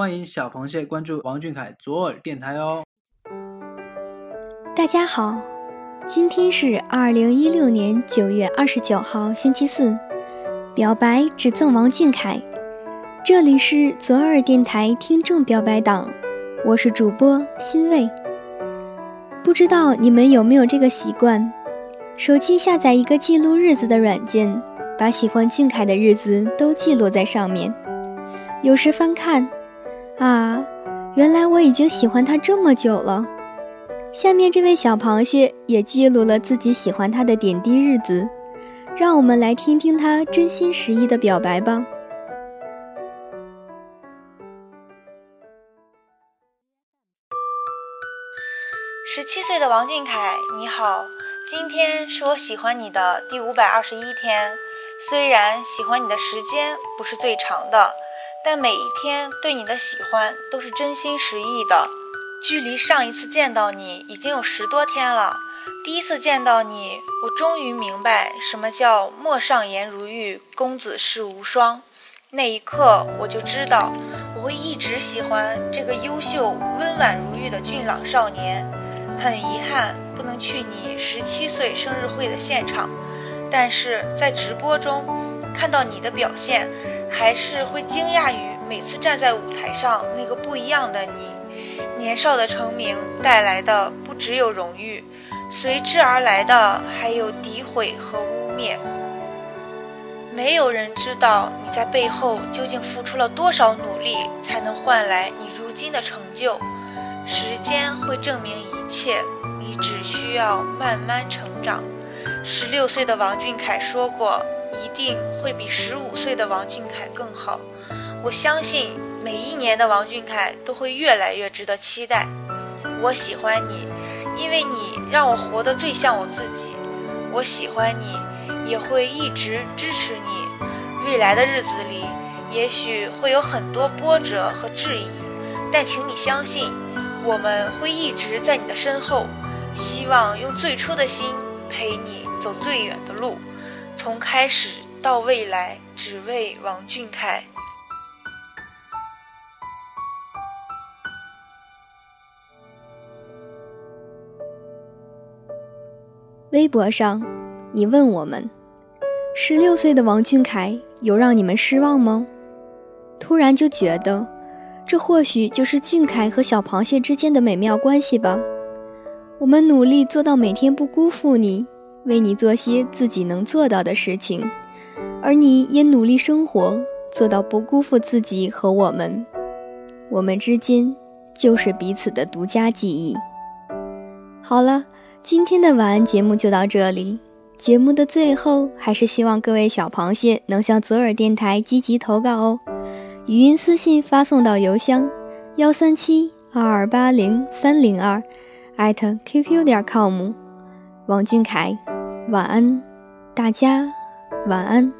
欢迎小螃蟹关注王俊凯左耳电台哦。大家好，今天是二零一六年九月二十九号，星期四。表白只赠王俊凯，这里是左耳电台听众表白党，我是主播欣慰。不知道你们有没有这个习惯，手机下载一个记录日子的软件，把喜欢俊凯的日子都记录在上面。有时翻看，啊，原来我已经喜欢他这么久了。下面这位小螃蟹也记录了自己喜欢他的点滴日子。让我们来听听他真心实意的表白吧。十七岁的王俊凯，你好，今天是我喜欢你的第五百二十一天。虽然喜欢你的时间不是最长的，但每一天对你的喜欢都是真心实意的。距离上一次见到你已经有十多天了。第一次见到你，我终于明白什么叫“陌上颜如玉，公子世无双”。那一刻，我就知道我会一直喜欢这个优秀、温婉如玉的俊朗少年。很遗憾不能去你十七岁生日会的现场，但是在直播中看到你的表现，还是会惊讶于每次站在舞台上那个不一样的你。年少的成名带来的不只有荣誉。随之而来的还有诋毁和污蔑。没有人知道你在背后究竟付出了多少努力，才能换来你如今的成就。时间会证明一切，你只需要慢慢成长。十六岁的王俊凯说过：“一定会比十五岁的王俊凯更好。”我相信每一年的王俊凯都会越来越值得期待。我喜欢你。因为你让我活得最像我自己，我喜欢你，也会一直支持你。未来的日子里，也许会有很多波折和质疑，但请你相信，我们会一直在你的身后。希望用最初的心陪你走最远的路，从开始到未来，只为王俊凯。微博上，你问我们：十六岁的王俊凯有让你们失望吗？突然就觉得，这或许就是俊凯和小螃蟹之间的美妙关系吧。我们努力做到每天不辜负你，为你做些自己能做到的事情，而你也努力生活，做到不辜负自己和我们。我们之间就是彼此的独家记忆。好了。今天的晚安节目就到这里。节目的最后，还是希望各位小螃蟹能向左耳电台积极投稿哦。语音私信发送到邮箱幺三七二二八零三零二艾特 qq 点 com。王俊凯，晚安，大家晚安。